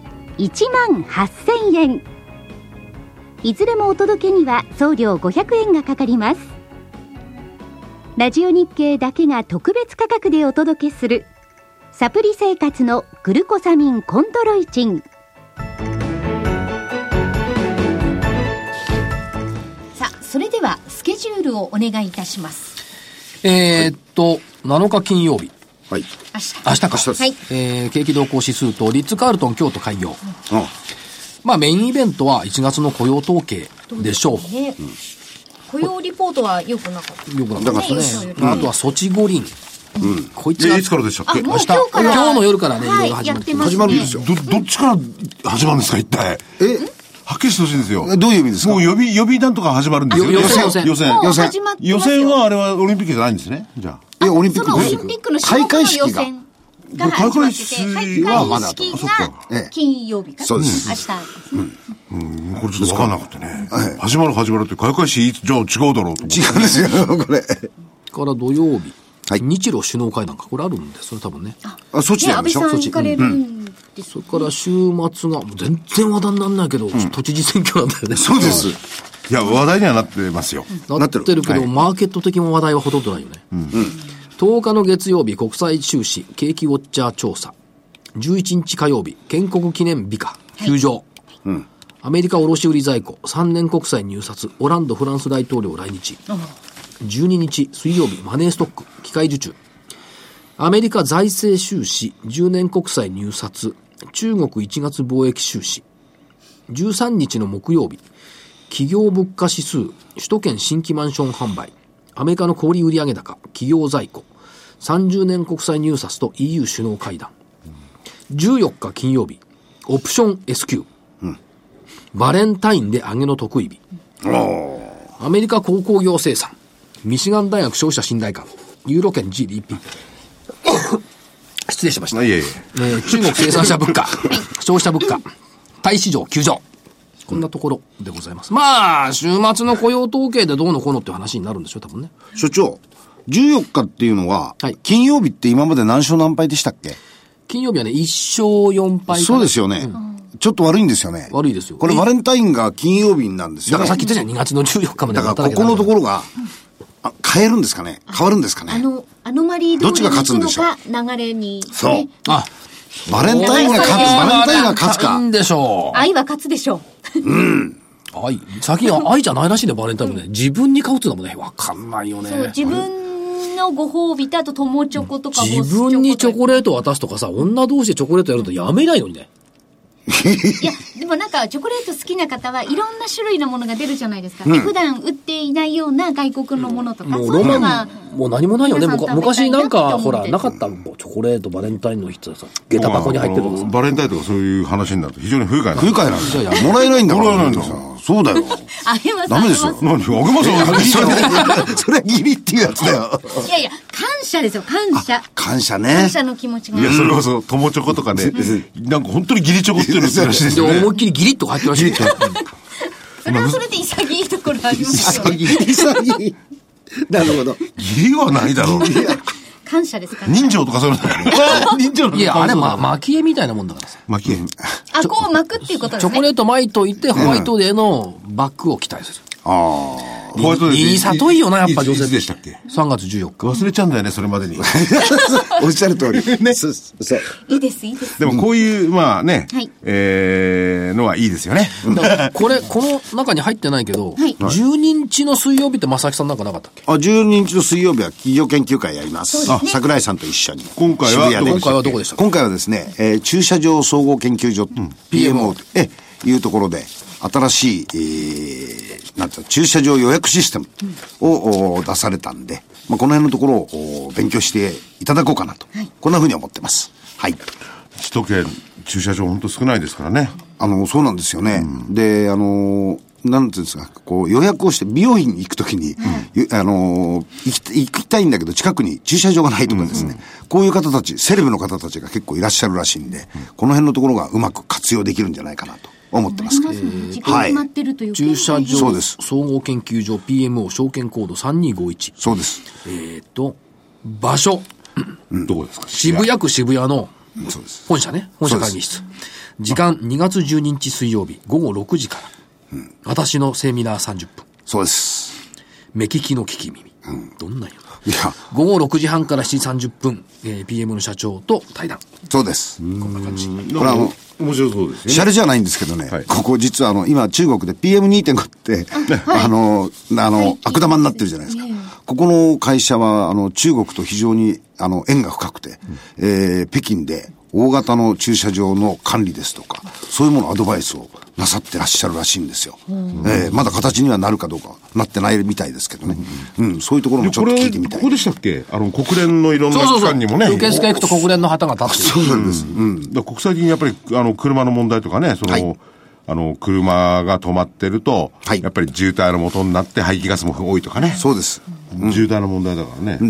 1万8000円。いずれもお届けには送料500円がかかります。ラジオ日経だけが特別価格でお届けするサプリ生活のグルコサミンコンドロイチン。さあそれではスケジュールをお願いいたします。えーっと、7日金曜日。はい。明日明日か。はいえー景気動向指数とリッツ・カールトン京都開業。あまあメインイベントは1月の雇用統計でしょう。ね雇用リポートは良くなかったよくなかったですね。ねあとはソチ五輪。こいつがえいつからでしたっけ？明日今日の夜からね、いろいろはい、始まるやってますね始まるんですよ。ど、どっちから始まるんですか、一体？え？はっきりしてほしいんですよ。どういう意味ですか？もう予備、予備団とか始まるんですよ。よ予選予選予選。予選はあれはオリンピックじゃないんですね。じゃあ。え、オリンピックそのオリンピックの種目の予選が始まってて、開会式開はまだ会式とそっかええが金曜日かなそうです明日ですね。うんこれちょっと分かんなくてね。始まる始まるって、開会式いつじゃあ違うだろうと思って。違うんですよ、これ。から土曜日。はい日露首脳会談か。これあるんで、それ多分ね。あ、そっちでしょ？安倍さん行かれるんですそれから週末が、もう全然話題にならないけど、都知事選挙なんだよね。そうです。いや、話題にはなってますよ。なってるけど、はいマーケット的な話題はほとんどないよね。10日の月曜日、国際収支、景気ウォッチャー調査。11日火曜日、建国記念日か、休場。アメリカ卸売在庫、3年国債入札、オランド、フランス大統領来日。12日水曜日、マネーストック、機械受注。アメリカ財政収支、10年国債入札、中国1月貿易収支。13日の木曜日、企業物価指数、首都圏新規マンション販売、アメリカの小売売上高、企業在庫、30年国債入札と EU 首脳会談。14日金曜日、オプション S q、バレンタインで上げの得意日。アメリカ鉱工業生産、ミシガン大学消費者信頼感、ユーロ圏 GDP。失礼しました。いえいえ。えー中国生産者物価、消費者物価、対市場急上。こんなところでございます。まあ、週末の雇用統計でどうのこうのっていう話になるんでしょう、多分ね。所長、14日っていうのは、はい金曜日って今まで何勝何敗でしたっけ？金曜日はね、1勝4敗そうですよね。ちょっと悪いんですよね。悪いですよこれバレンタインが金曜日なんですよ、ね。だからさっき言ったじゃん、2月の14日までだからここのところが、あ変えるんですかね？変わるんですかね？あの、アノマリー通どっちが勝つんでしょう？流れに、そうね。あ、バレンタインが勝つ、バレンタインが勝つかでしょう。愛は勝つでしょう。愛。先に愛じゃないらしいね、バレンタインもね。自分に買うっていうのもね、わかんないよね。そう、自分のご褒美と、あと友チョコとか自分にチョコレート渡すとかさ、女同士でチョコレートやるとやめないのにね。いや、(laughs) でもなんかチョコレート好きな方はいろんな種類のものが出るじゃないですか。普段売っていないような外国のものとか、もうそういうのが。ン、もう何もないよね。昔なんか、ほら、なかったもんチョコレート、バレンタインの日ってさ、下駄箱に入ってるとか。バレンタインとかそういう話になると非常に不愉快な不愉快なんだよ。もらえないんだから。もらえないんださそうだよ。あげます、ダメですよあげ何あげますよそれ、それは義理っていうやつだよ。いやいや、感謝ですよ、感謝。感謝ね感。謝の気持ちが。いや、それこそ、友チョコとかね、なんか本当に義理チョコっていうの売ってるらしいですね。思いっきりギリッとか入ってるらしい。それはそれで潔いところありますよね。潔い。なるほど。義理はないだろう。感謝ですから。人情とかそういうのだよね。(laughs) 人情のいや、あれ、ま、ま、蒔絵みたいなもんだからさ。巻き絵。あ、こう巻くっていうことですね。チョコレート巻いといて、ホワイトデーのバッグを期待する。ああ。ホワイトデーいい里いよな、やっぱ女性いつでしたっけ？3月14日。忘れちゃうんだよね、それまでに。(laughs) おっしゃる通り。ね。そうそう。いいです、いいです。でもこういう、まあねはい、えー、のはいいですよね。これ、この中に入ってないけど、はい12日の水曜日って正木さんなんかなかったっけ？あ、12日の水曜日は企業研究会やります。そうですね桜井さんと一緒に。今回は今回はどこでしたか今回はですね、えー駐車場総合研究所、PMO と、えいうところで、新しい、えー、なんていうの駐車場予約システムを、お出されたんで、まあ、この辺のところをお勉強していただこうかなと、こんなふうに思ってます。はい。首都圏、駐車場本当少ないですからね。あの、そうなんですよね。で、あの、なんていうんですか、こう予約をして美容院に行くときに、ゆあの、行き行きたいんだけど近くに駐車場がないとかですね、こういう方たち、セレブの方たちが結構いらっしゃるらしいんで、この辺のところがうまく活用できるんじゃないかなと思ってますけど。時間決まってるという駐車場そうです総合研究所 PMO 証券コード3251。そうです。えっ、と、場所、どこですか？渋谷区渋谷のそうです。本社ね、本社会議室。時間2月12日水曜日午後6時から。私のセミナー30分。そうです。目利きの聞き耳。どんなんよな。いや、午後6時半から7時30分、えー PM の社長と対談。そうです。ここれあの、面白そうですよね。シャレじゃないんですけどね、はいここ実はあの、今中国で PM2.5 って、あの、あの、悪玉になってるじゃないですか。ここの会社は、あの、中国と非常に、あの、縁が深くて、えー北京で大型の駐車場の管理ですとか、そういうものアドバイスをなさってらっしゃるらしいんですよ。えーまだ形にはなるかどうかなってないみたいですけどね。うん、そういうところもちょっと聞いてみたいここ。でしたっけ？あの、国連のいろんな機そうそうそう。関にもね。受付行くと国連の旗が立ってる。そうなんです。うん。だから国際的にやっぱり、あの、車の問題とかね、その、はい。あの、車が止まってると、はい。やっぱり渋滞の元になって排気ガスも多いとかね。そうです。渋滞の問題だからね。そう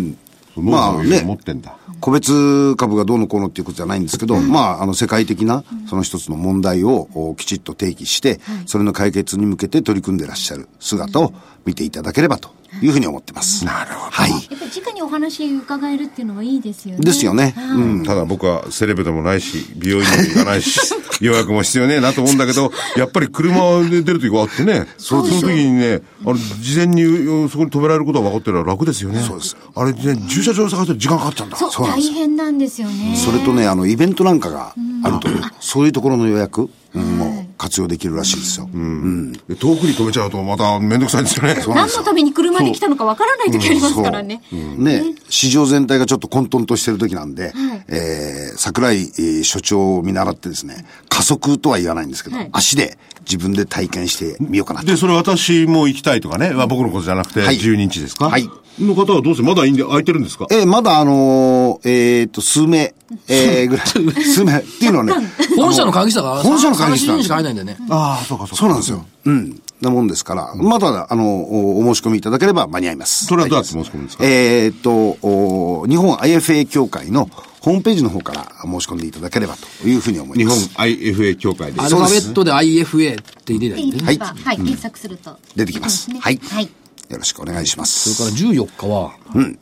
ノウまあね。持ってんだ。個別株がどうのこうのっていうことじゃないんですけど、まあ、あの、世界的な、その一つの問題をおきちっと定義して、それの解決に向けて取り組んでらっしゃる姿を見ていただければというふうに思ってます。なるほど。はい。やっぱり直にお話伺えるっていうのはいいですよね。ですよね。うん。ただ僕はセレブでもないし、美容院にも行かないし、(laughs) 予約も必要ねえなと思うんだけど、やっぱり車で出るときがあってね、その時にね、あの、事前にうんそこに止められることが分かってるのは楽ですよね。そうです。あれね、駐車場探してる時間かかっちゃうんだ。そう、大変なんですよね。それとね、あの、イベントなんかがあると、そういうところの予約うんも活用できるらしいですよ。うん。で遠くに止めちゃうとまためんどくさいんですよね。何のために車で来たのかわからない時ありますからね。ね、市場全体がちょっと混沌としてる時なんで、はいえー、桜井、えー所長を見習ってですね、加速とは言わないんですけど、はい足で自分で体験してみようかなと。で、それ私も行きたいとかね、まあ僕のことじゃなくて、はい12日ですか？はい。の方はどうせまだいいんで空いてるんですか？えーまだあのーえっ、と、数名、えー、ぐらい。(laughs) 数名っていうのはね、(laughs) 本社の会議室だから、本社の会議室3人しか入らないんだよね。ああ、そうかそうか。そうなんですよ。うん。なもんですから、まだ、あの、おお申し込みいただければ間に合います。それはどうやって申し込むんですか？えーっと、お日本 IFA 協会のホームページの方から申し込んでいただければというふうに思い日本ます。IFA 協会です。アルファベットで IFA って入れないんでね。はい、はい、検索すると出てきますねはいはい。よろしくお願いします。それから14日は、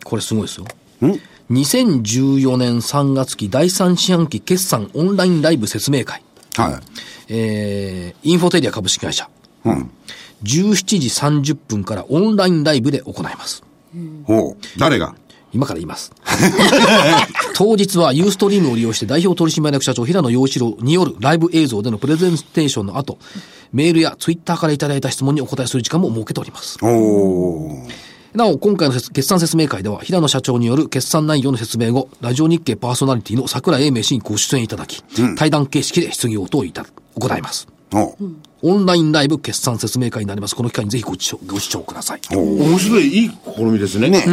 これすごいですよ。2014年3月期第3四半期決算オンラインライブ説明会。はい。えー、インフォテリア株式会社。うん。17時30分からオンラインライブで行います。ほう。誰が？今から言います。(laughs) 当日はユーストリームを利用して代表取締役社長平野陽一郎によるライブ映像でのプレゼンテーションの後、メールやツイッターからいただいた質問にお答えする時間も設けております。なお、今回の決算説明会では、平野社長による決算内容の説明後、ラジオ日経パーソナリティの桜英明氏にご出演いただき、対談形式で質疑応答をいた行います。おオンラインライブ決算説明会になります。この機会にぜひご視聴ご視聴ください。こ面白い、いい試みですね。ね。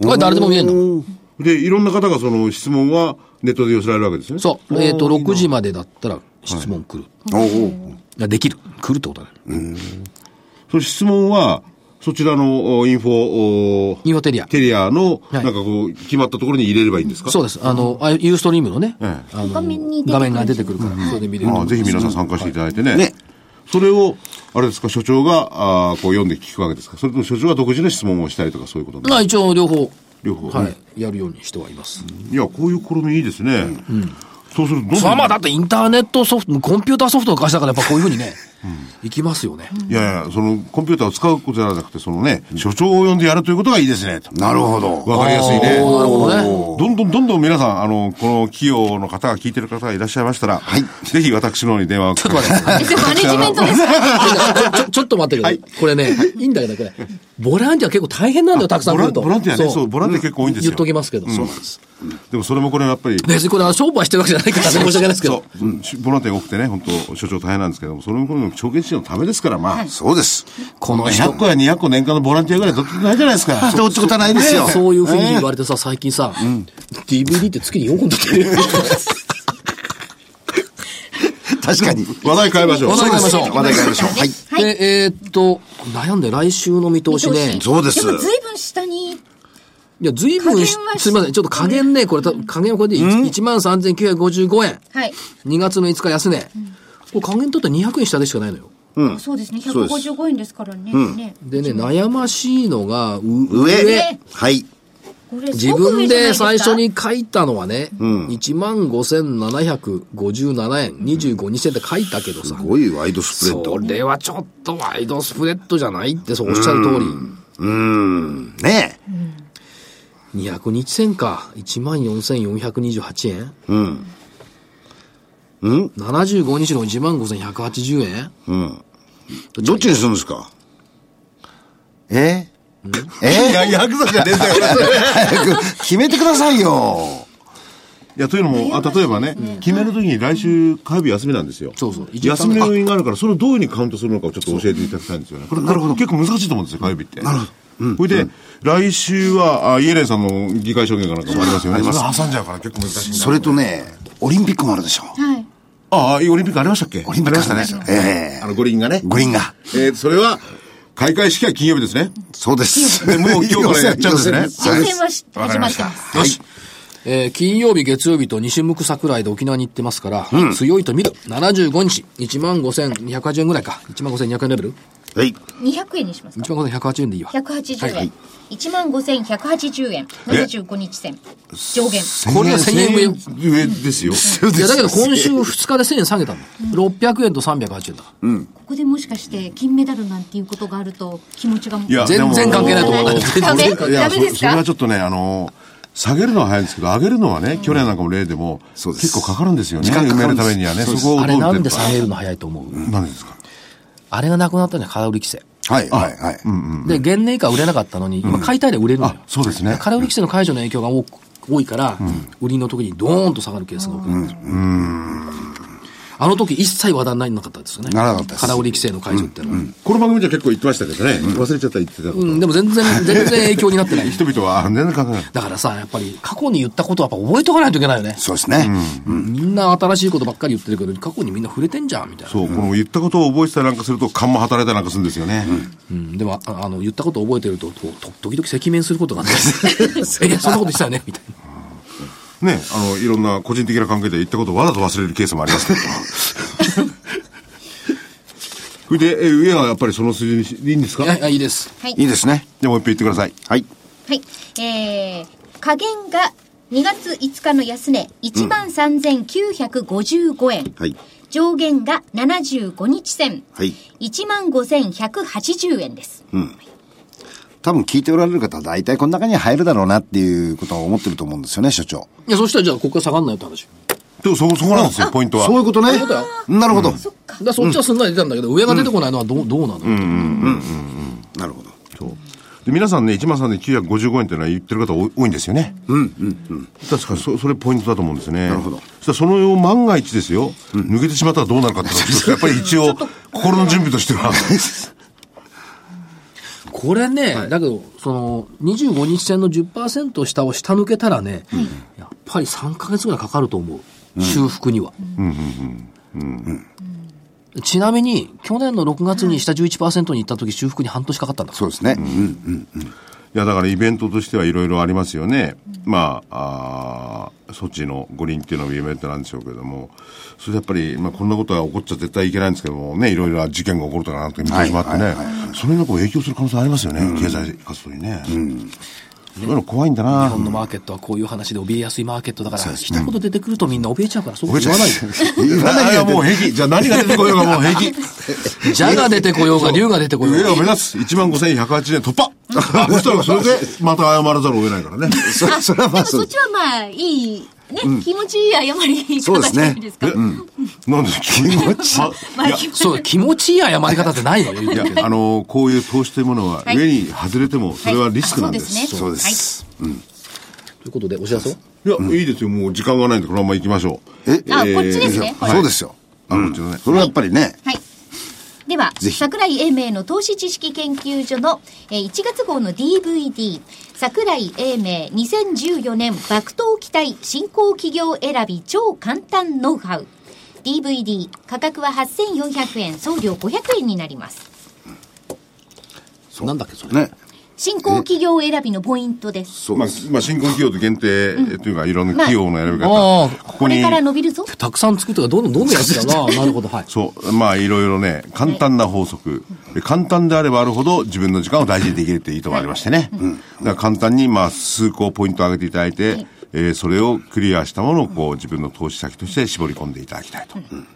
れ誰でも見えるの。で、いろんな方がその質問はネットで寄せられるわけですね。そう。えっ、と、6時までだったら質問来る。おおいやできる。来るってことだね。その質問は、そちらのおインフォ、おインフォテリア。テリアの、はいなんかこう、決まったところに入れればいいんですか？そうです。あの、あユーストリームのね、えあの画面が出てくるから、それで見れる。まあ、ぜひ皆さん参加していただいてね。ねそれを、あれですか、所長が、あーこう読んで聞くわけですか？それとも所長が独自の質問をしたりとかそういうことまあ一応両方、両方。はい、やるようにしてはいます。いや、こういう試みいいですね。そうすると、どんどんそれはまあだってインターネットソフト、コンピューターソフトの会社だからやっぱこういうふうにね、いきますよね。いやいや、その、コンピューターを使うことじゃなくて、そのね、所長を呼んでやるということがいいですね。となるほど。わかりやすいね。なるほどね。どんどんどんどん皆さん、あの、この企業の方が聞いてる方がいらっしゃいましたら、ぜひ私の方に電話を。ちょっと待って。(laughs) マネジメントですかちょ、ちょっと待ってください。これね、いいんだけど、これ。ボランティア結構大変なんだよ、たくさん来ると。ボランボランティアねそうボランティア結構多いんですよ言っときますけど、そうなんです。でもそれもこれやっぱり、別にこれは商売してるわけじゃないから、申し訳ないですけど。そう、うんボランティアが多くてね、本当所長大変なんですけども、それもこの証券市場のためですから、まあ、そうです。この人100個や200個年間のボランティアぐらいどっちもないじゃないですか。(laughs) 人ってことはないですよ。そういうふうに言われてさ、最近さ、DVD って月に4本撮ってる。確かに。話題変えましょう。話題変えましょう話題変えましょう。はい。はいで、えーっと、悩んで来週の見通しね。そうですでも随分下に、いや、ずいぶんすみません。ちょっと加減ね、これ、た加減はこれで1万3955円。はい。2月の5日安値。これ加減取ったら200円下でしかないのよ。そうですね。そうです155円ですからね。ねでね、悩ましいのが、う上。はい。自分で最初。に書いたのはね、1万5757円、25、2銭って書いたけどさす、ごいワイドスプレッド。それはちょっとワイドスプレッドじゃないってそうおっしゃる通り。うーん。ね200日線か。14,428円うん。うん？75日の1万5180円？うん。どっちにするんですか？え？え？いや、ヤクザじゃねえんだよ。早く決めてくださいよ。いや、というのも、あ例えばね、決めるときに来週火曜日休みなんですよ。そうそう休みの要因があるから、それをどういうふうにカウントするのかをちょっと教えていただきたいんですよね。これ、なるほど。結構難しいと思うんですよ、火曜日って。なるほど。それで、来週は、あイエレンさんの議会証言かなんかもありますよね。それ挟んじゃうから結構難しいそれとね、オリンピックもあるでしょ。はい。ああ、オリンピックありましたっけ？オリンピックありましたね。ええあの、五輪がね。五輪が。えー、それは、開会式は金曜日ですね。そうです。でもう今日からやっちゃうんですね予選はし始まってます。よし。えー金曜日、月曜日と西向く桜井で沖縄に行ってますから、強いと見る。75日、1万5280円ぐらいか。1万5200円レベルはい。200円にしますか ?1 万5180円でいいわ。180円。はい1万5180円。75日線。上限。これが1000円上ですよ。いや、だけど今週2日で1000円下げたの。600円と380円だから。ここでもしかして金メダルなんていうことがあると気持ちがもういや、全然関係ないと思うダメダメですか？そそれはちょっとね、あの、下げるのは早いんですけど、上げるのはね、去年なんかも例でも、そうです結構かかるんですよね。時間か埋めかるためにはね、そこをどうあれなんで下げるの早いと思うるかなんでですか？あれがなくなったのは空売り規制。はい、はい、はい。で、原年以下売れなかったのに、今買いたいで売れるのよあ。そうですね空売り規制の解除の影響が多く多いから、売りの時にドーンと下がるケースが多くなってる。あの時一切話題にならなかったですよね。ならなかったです空売り規制の解除っていうのは。この番組じゃ結構言ってましたけどね、忘れちゃった言ってたこと。うん、でも全然、全然影響になってない。(laughs) 人々は全然考えない。だからさ、やっぱり過去に言ったことはやっぱ覚えとかないといけないよね。そうですね。みんな新しいことばっかり言ってるけど、過去にみんな触れてんじゃん、みたいな。そう、この言ったことを覚えてたりなんかすると、勘も働いたりなんかするんですよね。うん、でも、ああの、言ったことを覚えてると、とと時々赤面することがあって、え、いやそんなこと言ってたよね、みたいな。ね、あの、いろんな個人的な関係で言ったことをわざと忘れるケースもありますけど。(laughs) それで、え上はやっぱりその数字にしいいんですか？いやいや、いいです。はい。いいですね。じゃあもう一遍言ってください。はい。はい。えー、加減が2月5日の安値、13,955円。はい。上限が75日線、はい。15,180円です。多分聞いておられる方は大体この中に入るだろうなっていうことは思ってると思うんですよね、所長。いや、そしたらじゃあ、ここから下がんないよって話。でもそこ、そこなんですよ、ポイントは。そういうことね。そういうことよなるほど。だからそっちはすんなり出たんだけど、上が出てこないのはどう、どうなの、なるほど。で皆さんね、1万3955円っていうのは言ってる方多いんですよね。うんうんうん。確かそそれポイントだと思うんですね。なるほど。そしたらその万が一ですよ、うん、抜けてしまったらどうなるかってやっぱり一応、(laughs) 心の準備としては。(laughs) これね、はい、だけど、その、25日線の10%下を下抜けたらね、うん、やっぱり3か月ぐらいかかると思う。うん、修復には。ちなみに、去年の6月に下11%に行った時、修復に半年かかったんだそうですね。うんうんうん。いや、だからイベントとしてはいろいろありますよね。まあ、あ措置の五輪っていうのもイベントなんでしょうけれども、それやっぱり、まあ、こんなことは起こっちゃ絶対いけないんですけども。ね、いろいろ事件が起こるとかなんて見てしまってね、それがこう影響する可能性ありますよね、うん、経済活動にね。うんそういうの怖いんだな。日本のマーケットはこういう話で怯えやすいマーケットだから、一言出てくるとみんな怯えちゃうから、そう言わないで。言わないよ、もう平気。じゃあ何が出てこようがもう平気。(laughs) じゃが出てこようが、竜が出てこようが。上を目指す。1万5180円突破 (laughs) そしたらそれで、また謝らざるを得ないからね。そそれはまあそっちはまあ、いいね、うん、気持ちいい謝り方じゃないですか。うすね、うん、なんで気持ちいい、まあ、そう、気持ちいい謝り方ってないのよ。いや、あの、こういう投資というものは、上に外れても、それはリスクなんです。はい、そうです。うん。ということで、お知らせいや、いいですよ。もう時間がないんで、このまま行きましょう。えあ、こっちですね。そうですよ。あ、こっちのね。それはやっぱりね。はい。では、桜井英明の投資知識研究所の、えー、1月号の DVD、桜井英明2014年爆投期待新興企業選び超簡単ノウハウ。DVD 価格は8400円、送料500円になります。なんだっけそれ。ね。新興企業選びのポイントです。まあ、まあ、新興企業と限定というか、いろんな企業の選び方。まあ、ここに。これから伸びるぞ。たくさん作ってか、どんどんどんどんやつだな。(laughs) なるほど、はい。そう。まあ、いろいろね、簡単な法則。はい、簡単であればあるほど、自分の時間を大事にできるっていう意図がありましてね。うん。だから簡単に、まあ、数個ポイントを上げていただいて、はい、えー、それをクリアしたものを、こう、自分の投資先として絞り込んでいただきたいと。うんね。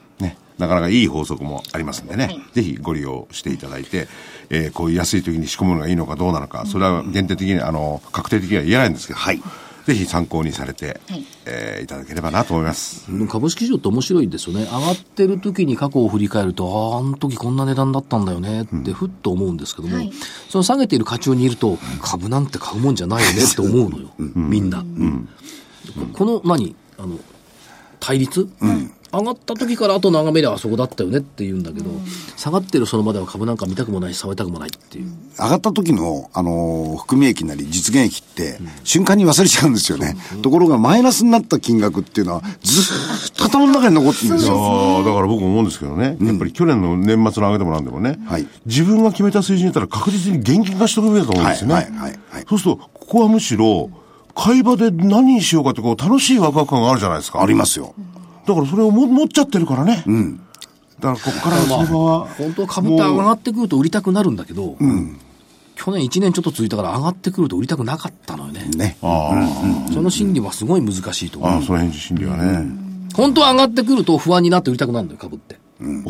なかなかいい法則もありますんでね、はい、ぜひご利用していただいて、えー、こういう安い時に仕込むのがいいのかどうなのか、それは限定的に、あの、確定的には言えないんですけど、はい、ぜひ参考にされて、はい、えー、いただければなと思います。株式市場って面白いですよね。上がってる時に過去を振り返ると、ああ、あの時こんな値段だったんだよねってふっと思うんですけども、うんはい、その下げている課長にいると、株なんて買うもんじゃないよねって思うのよ。みんな。うん、この何？あの、対立、うん上がった時からあと眺めりゃあそこだったよねって言うんだけど、うん、下がってるその場では株なんか見たくもないし、触りたくもないっていう。上がった時の、あのー、含み益なり実現益って、瞬間に忘れちゃうんですよね。うん、ところが、マイナスになった金額っていうのは、ずっと頭の中に残ってるんですよ。だから僕思うんですけどね、やっぱり去年の年末の上げてもなんでもね、はい、自分が決めた水準だったら確実に現金化しておくべきだと思うんですよね。はいはいはいはい、そうすると、ここはむしろ、会話で何にしようかってこう楽しいワクワク感があるじゃないですか。ありますよ。だからそれをも持っちゃってるからね。うん。だからここから相場は。本当は株って上がってくると売りたくなるんだけど、うん。去年1年ちょっと続いたから上がってくると売りたくなかったのよね。ね。ああ、その心理はすごい難しいと思う。ああ、その辺心理はね、本当は上がってくると不安になって売りたくなるんだよ、株って。うん、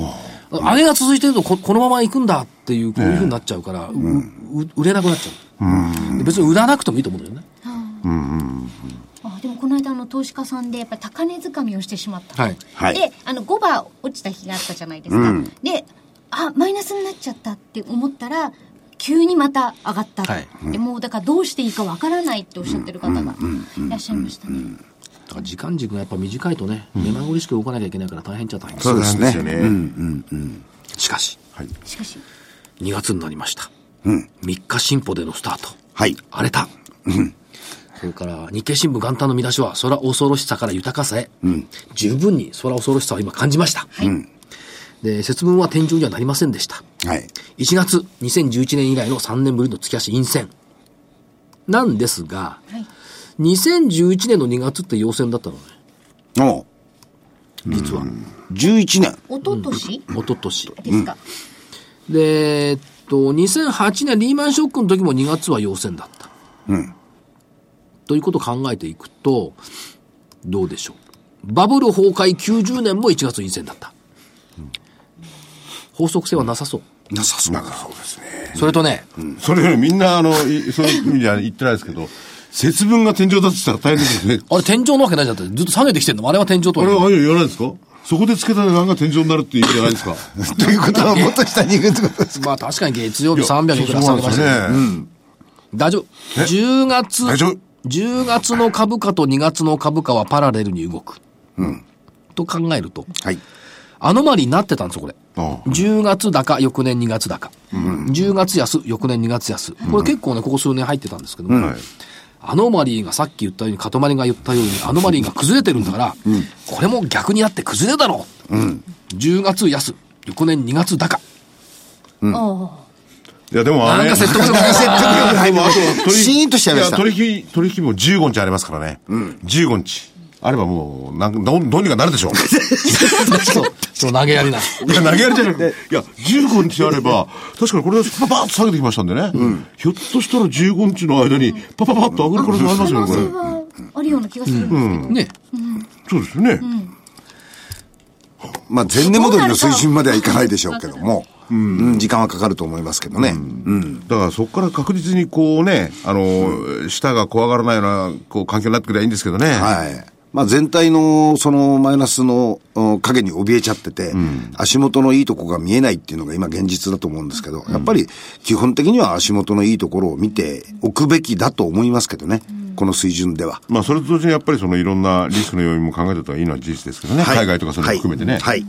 上げが続いてるとここのまま行くんだっていう、こういうふうになっちゃうから、うん、売れなくなっちゃう。うん、別に売らなくてもいいと思うんだよね。うんうんあでもこの間の投資家さんでやっぱり高値掴みをしてしまった、はい、であの5番落ちた日があったじゃないですか、うん、であマイナスになっちゃったって思ったら急にまた上がった、はい、でもうだからどうしていいかわからないっておっしゃってる方がいらっしゃいましたね、だから時間軸がやっぱ短いとね、目まぐるしく動かなきゃいけないから大変っちゃ大変。そうですね。うんうんうん、しかし、はい、しかし、2月になりました。うん、3日進歩でのスタート。はい。荒れた。うん。それから日経新聞元旦の見出しは、空恐ろしさから豊かさへ、うん、十分に空恐ろしさを今感じました。はい、で、節分は天井にはなりませんでした。はい、1月、2011年以来の3年ぶりの月足陰線。なんですが、はい、2011年の2月って陽線だったのね。お実は。11年。おととしおととし。ですか。で、えっと、2008年リーマンショックの時も2月は陽線だった。うん。ということを考えていくと、どうでしょう。バブル崩壊90年も1月陰線だった。うん、法則性はなさそう。なさそう。なそうですね。それとね、うん、それよりみんな、あの、(laughs) そういう意味じゃ言ってないですけど、節分が天井だとしたら大変ですよね。(laughs) あれ天井なわけないじゃん。ずっと下げてきてんのあれは天井とはあれはあれ言わないですか？そこでつけた値段が天井になるっていう意味じゃないですか。(laughs) ということはもっと下に行くってことですか？まあ確かに月曜日300いくら下げましたね。うん大丈夫。10月、大丈夫10月の株価と2月の株価はパラレルに動く。と考えると、はい。アノマリになってたんですよ、これ。ああ10月高、翌年2月高。10月安、翌年2月安。これ結構ね、ここ数年入ってたんですけども、はいアノマリーがさっき言ったように、塊が言ったように、アノマリーが崩れてるんだから、これも逆になって崩れだろう。10月安、翌年2月高。おいや、でもあれ、なんか説得力が説得力が入りでもあと (laughs) シーンとしちゃいましたや取引、取引も15日ありますからね。15日。あればもう、なんどうどうにかなるでしょう。そう、(laughs) そう投げやりな。いや、投げやりじゃなくて、いや、15日あれば、確かにこれでパパッと下げてきましたんでね。ひょっとしたら15日の間に、パパパッと上がる可能性ありますよね、これ。可能性はあるような気がするんですけど。ね。そうですよね。まあ、前年戻りの水準まではいかないでしょうけども、うん、時間はかかると思いますけどね。うん。だからそこから確実にこうね、あの、舌が怖がらないような、こう、環境になってくればいいんですけどね。はい。まあ、全体の、その、マイナスのうん影に怯えちゃってて、足元のいいとこが見えないっていうのが今現実だと思うんですけど、やっぱり基本的には足元のいいところを見ておくべきだと思いますけどね、この水準では。まあ、それと同時にやっぱりそのいろんなリスクの要因も考えた方がいいのは事実ですけどね。はい海外とかそれも含めてね。はい。はい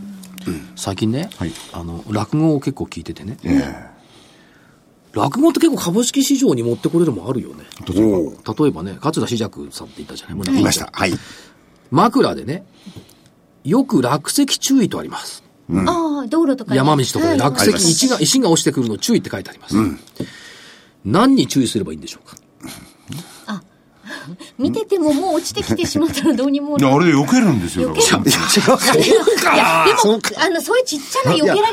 最近ね、はい。あの、落語を結構聞いててね。え落語って結構株式市場に持ってこれるもんあるよね。おー例えばね、勝田志尺さんって言ったじゃない？言い。ました。はい。枕でね、よく落石注意とあります。ああ、道路とかに。山道とかではい落石、石が、石が落ちてくるの注意って書いてあります。何に注意すればいいんでしょうか？(laughs) 見ててももう落ちてきてしまったらどうにもいや、あれで避けるんですよ。避けるいや、いや、でも、あの、そういうちっちゃな避けられるよ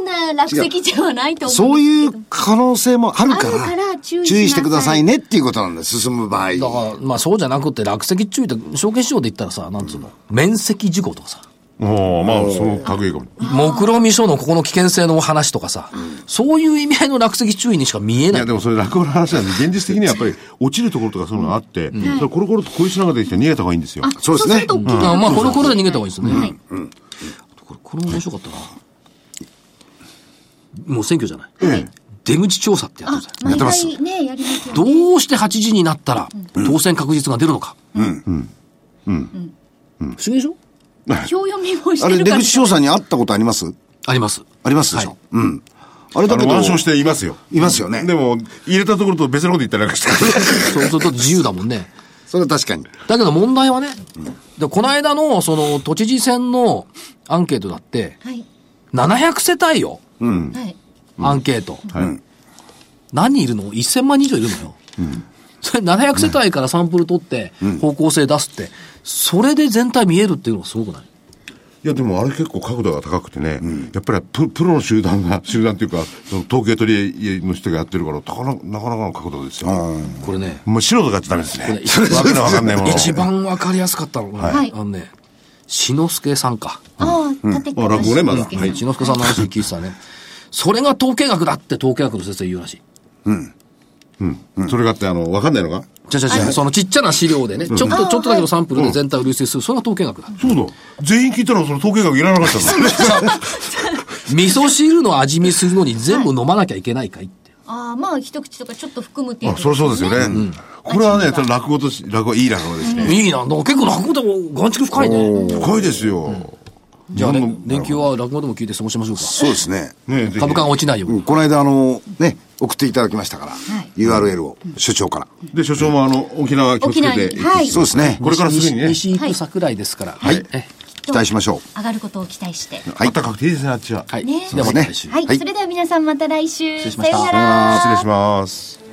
うな落石ではないと思そううんですけど。いう可能性もあるから、注意してくださいねっていうことなんです、進む場合。だから、まあそうじゃなくて落石注意って、証券市場で言ったらさ、なんつうの、面積事故とかさ、おーまあ、その類かも。目論見書のここの危険性のお話とかさ、そういう意味合いの落石注意にしか見えない。いや、。でもそれ落語の話なんで、現実的にはやっぱり落ちるところとかそういうのがあって、それコロコロと小石なんかできて逃げた方がいいんですよ。そうですね。すると大きいあまあ、これこれで逃げた方がいいですよね。これ、これも面白かったな。もう選挙じゃない。出口調査ってやってるじゃん毎ってます。回ね、やりますよね。どうして8時になったら当選確実が出るのか。不思議でしょ？表読みをしあれ、てるから。出口調査にあったことあります？あります。ありますでしょ、はいうん。あれだけど、腕章していますよ。いますよね。でも、入れたところと別のこと言ったりなんかして。そうすると自由だもんね。それは確かに。だけど問題はね、でこの間のその都知事選のアンケートだって、はい。700世帯よ、はい。アンケート。はい。何人いるの ?1000 万人以上いるのよ。それ700世帯からサンプル取って方向性出すって、それで全体見えるっていうのはすごくない？いや、でもあれ結構角度が高くてね、やっぱりププロの集団が、(laughs) 集団っていうか、その統計取りの人がやってるから、なかなかなかなかの角度ですよ。これね、もう素人がやっちゃダメですね。これわけのわかんないもの。一番わかりやすかったのが、はいあのね、志の輔さんか。ああ、立てあ落語ねまだ志の輔さんの話聞いてたね。それが統計学だって統計学の先生言うらしい。それがあって、あの、わかんないのがじゃじゃじゃそのちっちゃな資料でね、ちょっと、ちょっとだけのサンプルで全体を類推する、それが統計学だ。そうだ。全員聞いたらその統計学いらなかったんだ。(laughs) 味噌汁の味見するのに全部飲まなきゃいけないかいって。ああ、まあ、一口とかちょっと含むっていうそりゃそうですよね。これはね、落語とし、落語、いい落語ですね。いいな。結構落語でも眼蓄深いね。深いですよ。じゃあ、連休は落語でも聞いて過ごしましょうか。そうですね。株価が落ちないように。うんこの間、あの、ね、送っていただきましたから、URL を、所長から。で、所長もあの、沖縄気をつけてはいそうですね。これからすぐにね、西西行く桜井ですから。はいえ期待しましょ上がることを期待して。はい暖かくていいですね、あっちは。はい。ねではまた来週。はい、はいそれでは皆さんまた来週。失礼しましたさようなら。失礼します。